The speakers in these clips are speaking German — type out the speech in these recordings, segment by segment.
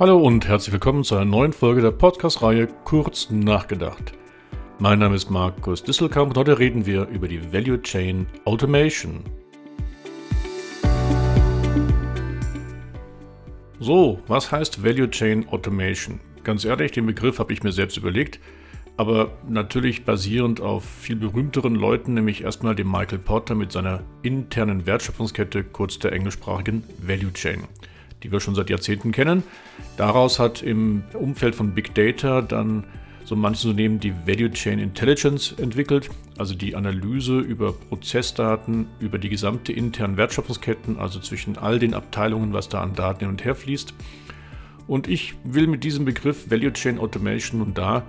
Hallo und herzlich willkommen zu einer neuen Folge der Podcast-Reihe Kurz nachgedacht. Mein Name ist Markus Disselkamp und heute reden wir über die Value Chain Automation. So, was heißt Value Chain Automation? Ganz ehrlich, den Begriff habe ich mir selbst überlegt, aber natürlich basierend auf viel berühmteren Leuten, nämlich erstmal dem Michael Porter mit seiner internen Wertschöpfungskette, kurz der englischsprachigen Value Chain die wir schon seit Jahrzehnten kennen. Daraus hat im Umfeld von Big Data dann so manches Unternehmen die Value Chain Intelligence entwickelt, also die Analyse über Prozessdaten, über die gesamte internen Wertschöpfungsketten, also zwischen all den Abteilungen, was da an Daten hin und her fließt. Und ich will mit diesem Begriff Value Chain Automation und da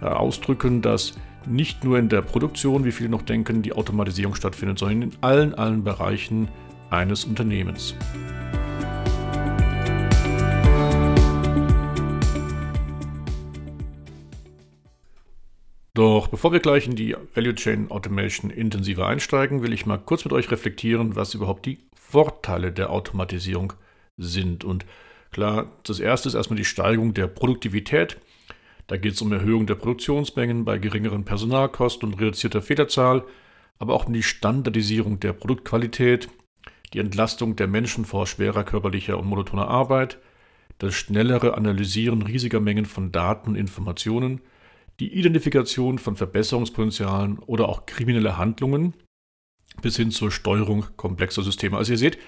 äh, ausdrücken, dass nicht nur in der Produktion, wie viele noch denken, die Automatisierung stattfindet, sondern in allen, allen Bereichen eines Unternehmens. Doch bevor wir gleich in die Value Chain Automation intensiver einsteigen, will ich mal kurz mit euch reflektieren, was überhaupt die Vorteile der Automatisierung sind. Und klar, das erste ist erstmal die Steigerung der Produktivität. Da geht es um Erhöhung der Produktionsmengen bei geringeren Personalkosten und reduzierter Fehlerzahl, aber auch um die Standardisierung der Produktqualität, die Entlastung der Menschen vor schwerer körperlicher und monotoner Arbeit, das schnellere Analysieren riesiger Mengen von Daten und Informationen, die Identifikation von Verbesserungspotenzialen oder auch kriminelle Handlungen bis hin zur Steuerung komplexer Systeme. Also ihr seht,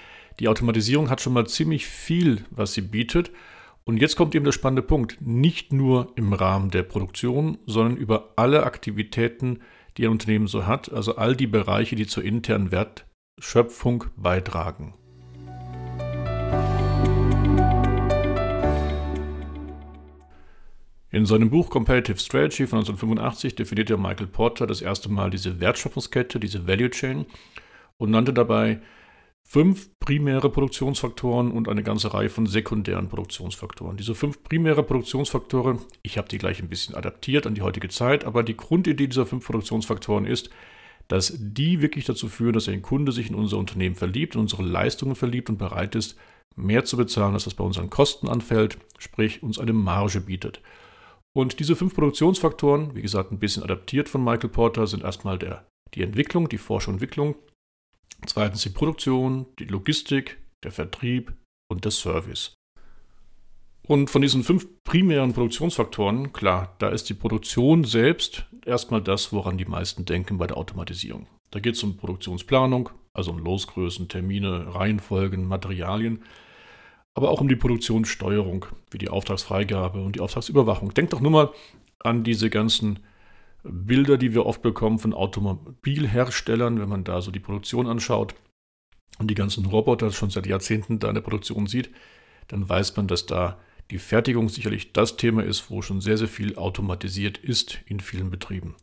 die Automatisierung hat schon mal ziemlich viel, was sie bietet. Und jetzt kommt eben der spannende Punkt. Nicht nur im Rahmen der Produktion, sondern über alle Aktivitäten, die ein Unternehmen so hat, also all die Bereiche, die zur internen Wertschöpfung beitragen. In seinem Buch Comparative Strategy von 1985 definiert ja Michael Porter das erste Mal diese Wertschöpfungskette, diese Value Chain und nannte dabei fünf primäre Produktionsfaktoren und eine ganze Reihe von sekundären Produktionsfaktoren. Diese fünf primäre Produktionsfaktoren, ich habe die gleich ein bisschen adaptiert an die heutige Zeit, aber die Grundidee dieser fünf Produktionsfaktoren ist, dass die wirklich dazu führen, dass ein Kunde sich in unser Unternehmen verliebt, in unsere Leistungen verliebt und bereit ist, mehr zu bezahlen, als das bei unseren Kosten anfällt, sprich uns eine Marge bietet. Und diese fünf Produktionsfaktoren, wie gesagt, ein bisschen adaptiert von Michael Porter, sind erstmal der, die Entwicklung, die Forschung und Entwicklung, zweitens die Produktion, die Logistik, der Vertrieb und der Service. Und von diesen fünf primären Produktionsfaktoren, klar, da ist die Produktion selbst erstmal das, woran die meisten denken bei der Automatisierung. Da geht es um Produktionsplanung, also um Losgrößen, Termine, Reihenfolgen, Materialien aber auch um die Produktionssteuerung, wie die Auftragsfreigabe und die Auftragsüberwachung. Denkt doch nur mal an diese ganzen Bilder, die wir oft bekommen von Automobilherstellern, wenn man da so die Produktion anschaut und die ganzen Roboter schon seit Jahrzehnten da in der Produktion sieht, dann weiß man, dass da die Fertigung sicherlich das Thema ist, wo schon sehr, sehr viel automatisiert ist in vielen Betrieben.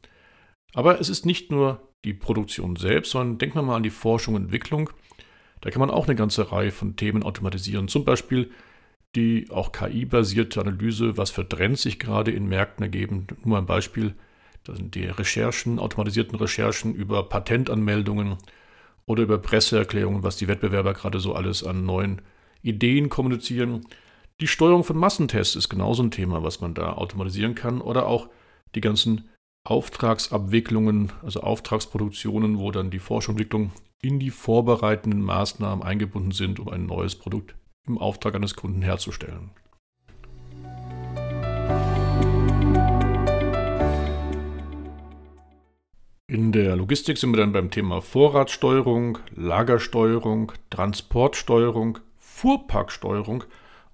Aber es ist nicht nur die Produktion selbst, sondern denkt man mal an die Forschung und Entwicklung. Da kann man auch eine ganze Reihe von Themen automatisieren. Zum Beispiel die auch KI-basierte Analyse, was für Trends sich gerade in Märkten ergeben. Nur ein Beispiel, das sind die Recherchen, automatisierten Recherchen über Patentanmeldungen oder über Presseerklärungen, was die Wettbewerber gerade so alles an neuen Ideen kommunizieren. Die Steuerung von Massentests ist genauso ein Thema, was man da automatisieren kann. Oder auch die ganzen Auftragsabwicklungen, also Auftragsproduktionen, wo dann die Forschungsentwicklung in die vorbereitenden Maßnahmen eingebunden sind, um ein neues Produkt im Auftrag eines Kunden herzustellen. In der Logistik sind wir dann beim Thema Vorratssteuerung, Lagersteuerung, Transportsteuerung, Fuhrparksteuerung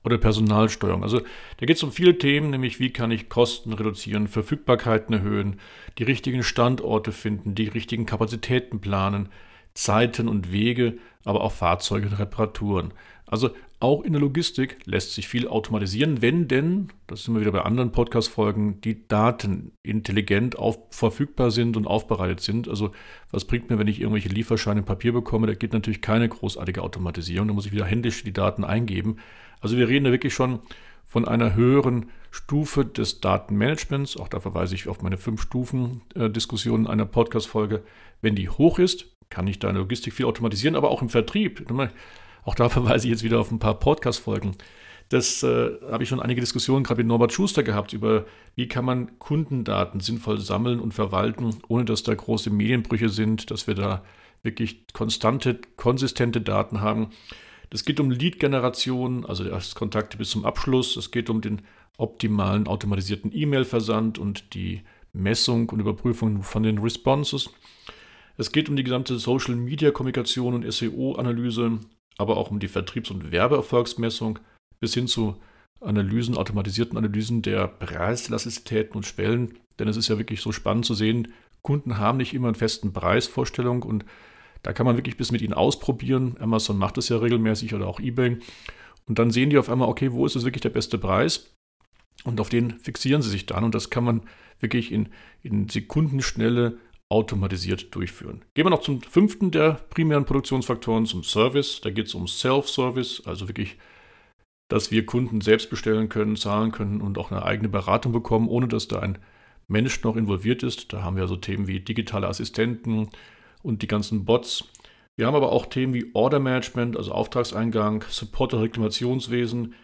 oder Personalsteuerung. Also da geht es um viele Themen, nämlich wie kann ich Kosten reduzieren, Verfügbarkeiten erhöhen, die richtigen Standorte finden, die richtigen Kapazitäten planen, Zeiten und Wege, aber auch Fahrzeuge und Reparaturen. Also auch in der Logistik lässt sich viel automatisieren, wenn denn, das sind wir wieder bei anderen Podcast-Folgen, die Daten intelligent auf, verfügbar sind und aufbereitet sind. Also was bringt mir, wenn ich irgendwelche Lieferscheine in Papier bekomme? Da geht natürlich keine großartige Automatisierung. Da muss ich wieder händisch die Daten eingeben. Also wir reden da wirklich schon von einer höheren Stufe des Datenmanagements. Auch da verweise ich auf meine fünf Stufen äh, Diskussion einer Podcast-Folge. Wenn die hoch ist, kann ich deine Logistik viel automatisieren, aber auch im Vertrieb. Auch da verweise ich jetzt wieder auf ein paar Podcast-Folgen. Das äh, habe ich schon einige Diskussionen gerade mit Norbert Schuster gehabt über, wie kann man Kundendaten sinnvoll sammeln und verwalten, ohne dass da große Medienbrüche sind, dass wir da wirklich konstante, konsistente Daten haben. Es geht um Lead-Generation, also erst Kontakte bis zum Abschluss. Es geht um den optimalen automatisierten E-Mail-Versand und die Messung und Überprüfung von den Responses. Es geht um die gesamte Social-Media-Kommunikation und SEO-Analyse, aber auch um die Vertriebs- und Werbeerfolgsmessung bis hin zu Analysen, automatisierten Analysen der Preiselasticitäten und Schwellen. Denn es ist ja wirklich so spannend zu sehen, Kunden haben nicht immer einen festen Preisvorstellung und da kann man wirklich bis mit ihnen ausprobieren. Amazon macht das ja regelmäßig oder auch eBay. Und dann sehen die auf einmal, okay, wo ist es wirklich der beste Preis? Und auf den fixieren sie sich dann. Und das kann man wirklich in, in Sekundenschnelle automatisiert durchführen. Gehen wir noch zum fünften der primären Produktionsfaktoren, zum Service. Da geht es um Self-Service, also wirklich, dass wir Kunden selbst bestellen können, zahlen können und auch eine eigene Beratung bekommen, ohne dass da ein Mensch noch involviert ist. Da haben wir so Themen wie digitale Assistenten und die ganzen Bots. Wir haben aber auch Themen wie Order Management, also Auftragseingang, Support- und Reklamationswesen,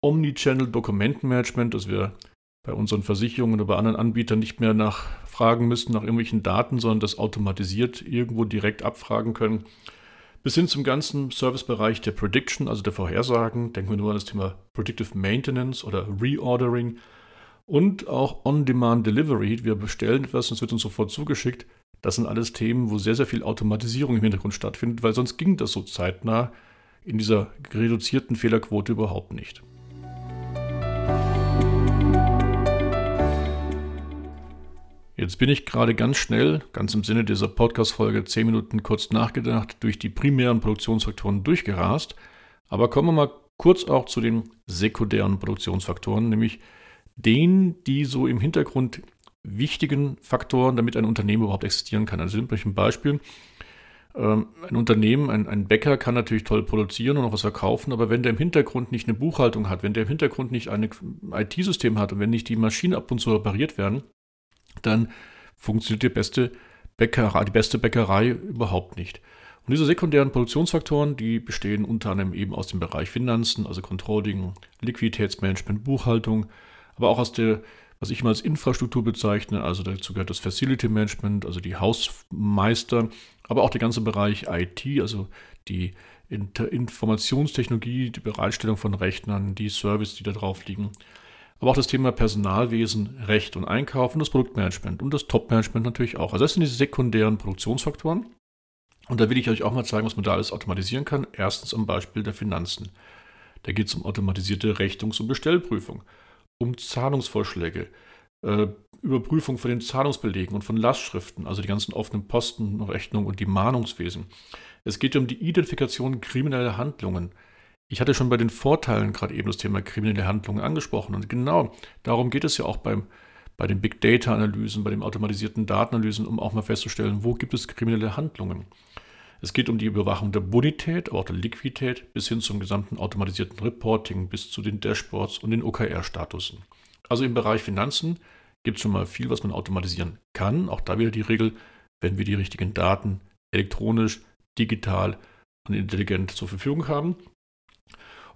Omnichannel Dokumentenmanagement, dass wir bei unseren Versicherungen oder bei anderen Anbietern nicht mehr nachfragen müssen nach irgendwelchen Daten, sondern das automatisiert irgendwo direkt abfragen können. Bis hin zum ganzen Servicebereich der Prediction, also der Vorhersagen. Denken wir nur an das Thema Predictive Maintenance oder Reordering und auch On-Demand Delivery. Wir bestellen etwas und es wird uns sofort zugeschickt. Das sind alles Themen, wo sehr, sehr viel Automatisierung im Hintergrund stattfindet, weil sonst ging das so zeitnah in dieser reduzierten Fehlerquote überhaupt nicht. Jetzt bin ich gerade ganz schnell, ganz im Sinne dieser Podcast-Folge, 10 Minuten kurz nachgedacht, durch die primären Produktionsfaktoren durchgerast. Aber kommen wir mal kurz auch zu den sekundären Produktionsfaktoren, nämlich denen, die so im Hintergrund wichtigen Faktoren, damit ein Unternehmen überhaupt existieren kann. Also ein Beispiel. Ähm, ein Unternehmen, ein, ein Bäcker kann natürlich toll produzieren und auch was verkaufen, aber wenn der im Hintergrund nicht eine Buchhaltung hat, wenn der im Hintergrund nicht ein IT-System hat und wenn nicht die Maschinen ab und zu repariert werden, dann funktioniert die beste Bäckerei, die beste Bäckerei überhaupt nicht. Und diese sekundären Produktionsfaktoren, die bestehen unter anderem eben aus dem Bereich Finanzen, also Controlling, Liquiditätsmanagement, Buchhaltung, aber auch aus der, was ich mal als Infrastruktur bezeichne, also dazu gehört das Facility Management, also die Hausmeister, aber auch der ganze Bereich IT, also die Informationstechnologie, die Bereitstellung von Rechnern, die Service, die da drauf liegen aber auch das Thema Personalwesen, Recht und Einkauf und das Produktmanagement und das Topmanagement natürlich auch. Also das sind diese sekundären Produktionsfaktoren. Und da will ich euch auch mal zeigen, was man da alles automatisieren kann. Erstens am Beispiel der Finanzen. Da geht es um automatisierte Rechnungs- und Bestellprüfung, um Zahlungsvorschläge, äh, Überprüfung von den Zahlungsbelegen und von Lastschriften, also die ganzen offenen Posten, Rechnungen und die Mahnungswesen. Es geht um die Identifikation krimineller Handlungen. Ich hatte schon bei den Vorteilen gerade eben das Thema kriminelle Handlungen angesprochen. Und genau darum geht es ja auch beim, bei den Big Data-Analysen, bei den automatisierten Datenanalysen, um auch mal festzustellen, wo gibt es kriminelle Handlungen. Es geht um die Überwachung der Bonität, aber auch der Liquidität, bis hin zum gesamten automatisierten Reporting, bis zu den Dashboards und den OKR-Statusen. Also im Bereich Finanzen gibt es schon mal viel, was man automatisieren kann. Auch da wieder die Regel, wenn wir die richtigen Daten elektronisch, digital und intelligent zur Verfügung haben.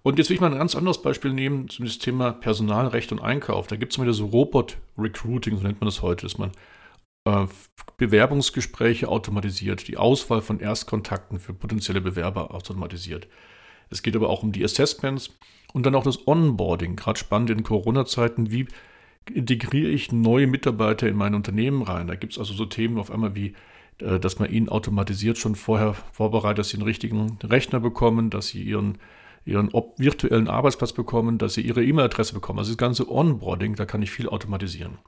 Und jetzt will ich mal ein ganz anderes Beispiel nehmen zum Thema Personalrecht und Einkauf. Da gibt es mal so Robot-Recruiting, so nennt man das heute, dass man äh, Bewerbungsgespräche automatisiert, die Auswahl von Erstkontakten für potenzielle Bewerber automatisiert. Es geht aber auch um die Assessments und dann auch das Onboarding. Gerade spannend in Corona-Zeiten, wie integriere ich neue Mitarbeiter in mein Unternehmen rein? Da gibt es also so Themen auf einmal wie, äh, dass man ihnen automatisiert schon vorher vorbereitet, dass sie einen richtigen Rechner bekommen, dass sie ihren ihren virtuellen Arbeitsplatz bekommen, dass sie ihre E-Mail-Adresse bekommen. Also das ganze Onboarding, da kann ich viel automatisieren.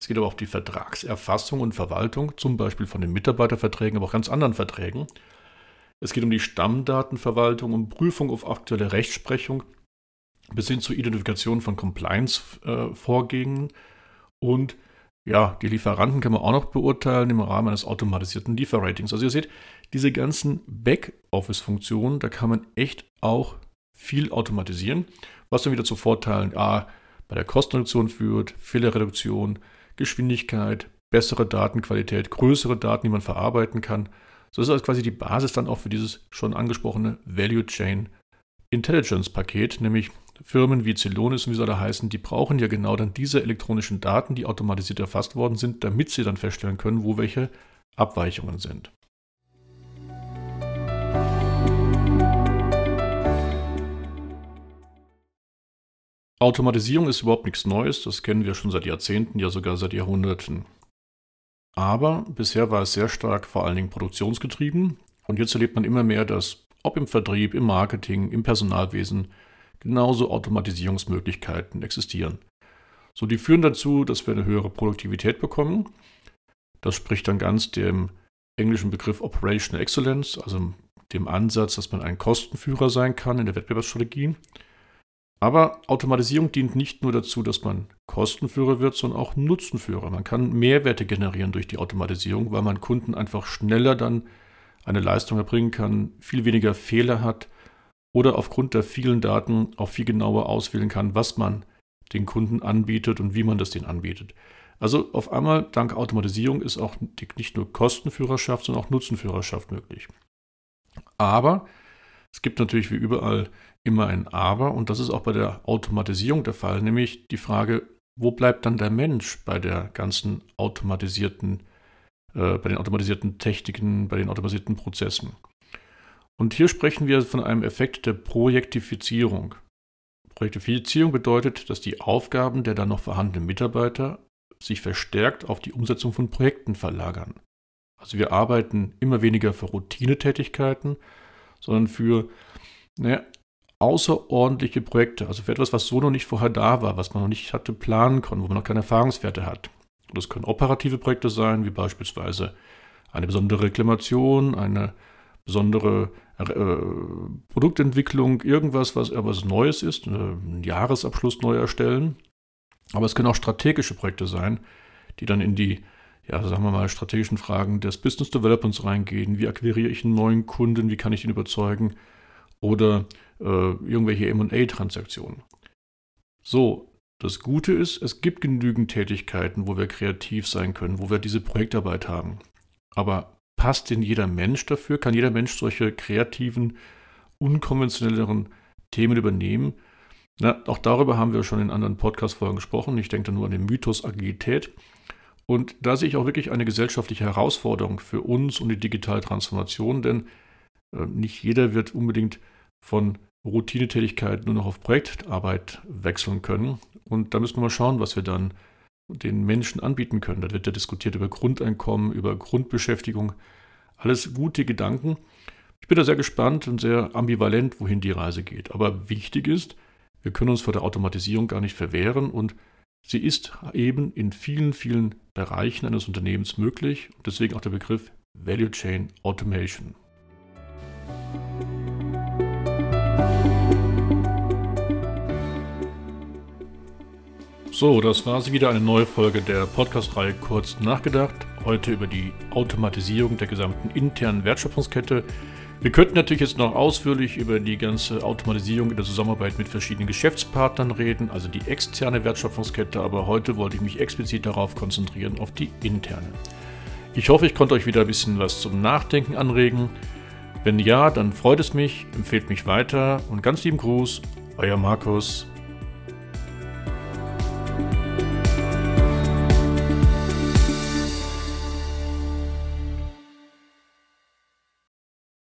Es geht aber auch die Vertragserfassung und Verwaltung, zum Beispiel von den Mitarbeiterverträgen, aber auch ganz anderen Verträgen. Es geht um die Stammdatenverwaltung, um Prüfung auf aktuelle Rechtsprechung bis hin zur Identifikation von Compliance-Vorgängen. Und ja, die Lieferanten kann man auch noch beurteilen im Rahmen eines automatisierten Lieferratings. Also ihr seht, diese ganzen Backoffice-Funktionen, da kann man echt auch viel automatisieren, was dann wieder zu Vorteilen A, bei der Kostenreduktion führt, Fehlerreduktion, Geschwindigkeit, bessere Datenqualität, größere Daten, die man verarbeiten kann. So ist das quasi die Basis dann auch für dieses schon angesprochene Value Chain Intelligence Paket, nämlich Firmen wie Celonis und wie sie alle heißen, die brauchen ja genau dann diese elektronischen Daten, die automatisiert erfasst worden sind, damit sie dann feststellen können, wo welche Abweichungen sind. Automatisierung ist überhaupt nichts Neues, das kennen wir schon seit Jahrzehnten, ja sogar seit Jahrhunderten. Aber bisher war es sehr stark vor allen Dingen produktionsgetrieben und jetzt erlebt man immer mehr, dass ob im Vertrieb, im Marketing, im Personalwesen genauso Automatisierungsmöglichkeiten existieren. So, die führen dazu, dass wir eine höhere Produktivität bekommen. Das spricht dann ganz dem englischen Begriff Operational Excellence, also dem Ansatz, dass man ein Kostenführer sein kann in der Wettbewerbsstrategie. Aber Automatisierung dient nicht nur dazu, dass man Kostenführer wird, sondern auch Nutzenführer. Man kann Mehrwerte generieren durch die Automatisierung, weil man Kunden einfach schneller dann eine Leistung erbringen kann, viel weniger Fehler hat oder aufgrund der vielen Daten auch viel genauer auswählen kann, was man den Kunden anbietet und wie man das denen anbietet. Also auf einmal, dank Automatisierung, ist auch nicht nur Kostenführerschaft, sondern auch Nutzenführerschaft möglich. Aber es gibt natürlich wie überall immer ein Aber und das ist auch bei der Automatisierung der Fall, nämlich die Frage, wo bleibt dann der Mensch bei der ganzen automatisierten, äh, bei den automatisierten Techniken, bei den automatisierten Prozessen? Und hier sprechen wir von einem Effekt der Projektifizierung. Projektifizierung bedeutet, dass die Aufgaben der dann noch vorhandenen Mitarbeiter sich verstärkt auf die Umsetzung von Projekten verlagern. Also wir arbeiten immer weniger für Routinetätigkeiten, sondern für naja, außerordentliche Projekte, also für etwas, was so noch nicht vorher da war, was man noch nicht hatte planen können, wo man noch keine Erfahrungswerte hat. Das können operative Projekte sein, wie beispielsweise eine besondere Reklamation, eine besondere äh, Produktentwicklung, irgendwas, was etwas Neues ist, einen Jahresabschluss neu erstellen. Aber es können auch strategische Projekte sein, die dann in die, ja, sagen wir mal, strategischen Fragen des Business Developments reingehen. Wie akquiriere ich einen neuen Kunden? Wie kann ich ihn überzeugen? Oder äh, irgendwelche MA-Transaktionen. So, das Gute ist, es gibt genügend Tätigkeiten, wo wir kreativ sein können, wo wir diese Projektarbeit haben. Aber passt denn jeder Mensch dafür? Kann jeder Mensch solche kreativen, unkonventionelleren Themen übernehmen? Na, auch darüber haben wir schon in anderen Podcast-Folgen gesprochen. Ich denke da nur an den Mythos Agilität. Und da sehe ich auch wirklich eine gesellschaftliche Herausforderung für uns und die digitale Transformation, denn nicht jeder wird unbedingt von Routinetätigkeit nur noch auf Projektarbeit wechseln können. Und da müssen wir mal schauen, was wir dann den Menschen anbieten können. Da wird ja diskutiert über Grundeinkommen, über Grundbeschäftigung. Alles gute Gedanken. Ich bin da sehr gespannt und sehr ambivalent, wohin die Reise geht. Aber wichtig ist, wir können uns vor der Automatisierung gar nicht verwehren und sie ist eben in vielen, vielen Bereichen eines Unternehmens möglich. Und deswegen auch der Begriff Value Chain Automation. So, das war sie wieder, eine neue Folge der Podcast-Reihe Kurz nachgedacht. Heute über die Automatisierung der gesamten internen Wertschöpfungskette. Wir könnten natürlich jetzt noch ausführlich über die ganze Automatisierung in der Zusammenarbeit mit verschiedenen Geschäftspartnern reden, also die externe Wertschöpfungskette, aber heute wollte ich mich explizit darauf konzentrieren, auf die interne. Ich hoffe, ich konnte euch wieder ein bisschen was zum Nachdenken anregen. Wenn ja, dann freut es mich, empfehlt mich weiter und ganz lieben Gruß, euer Markus.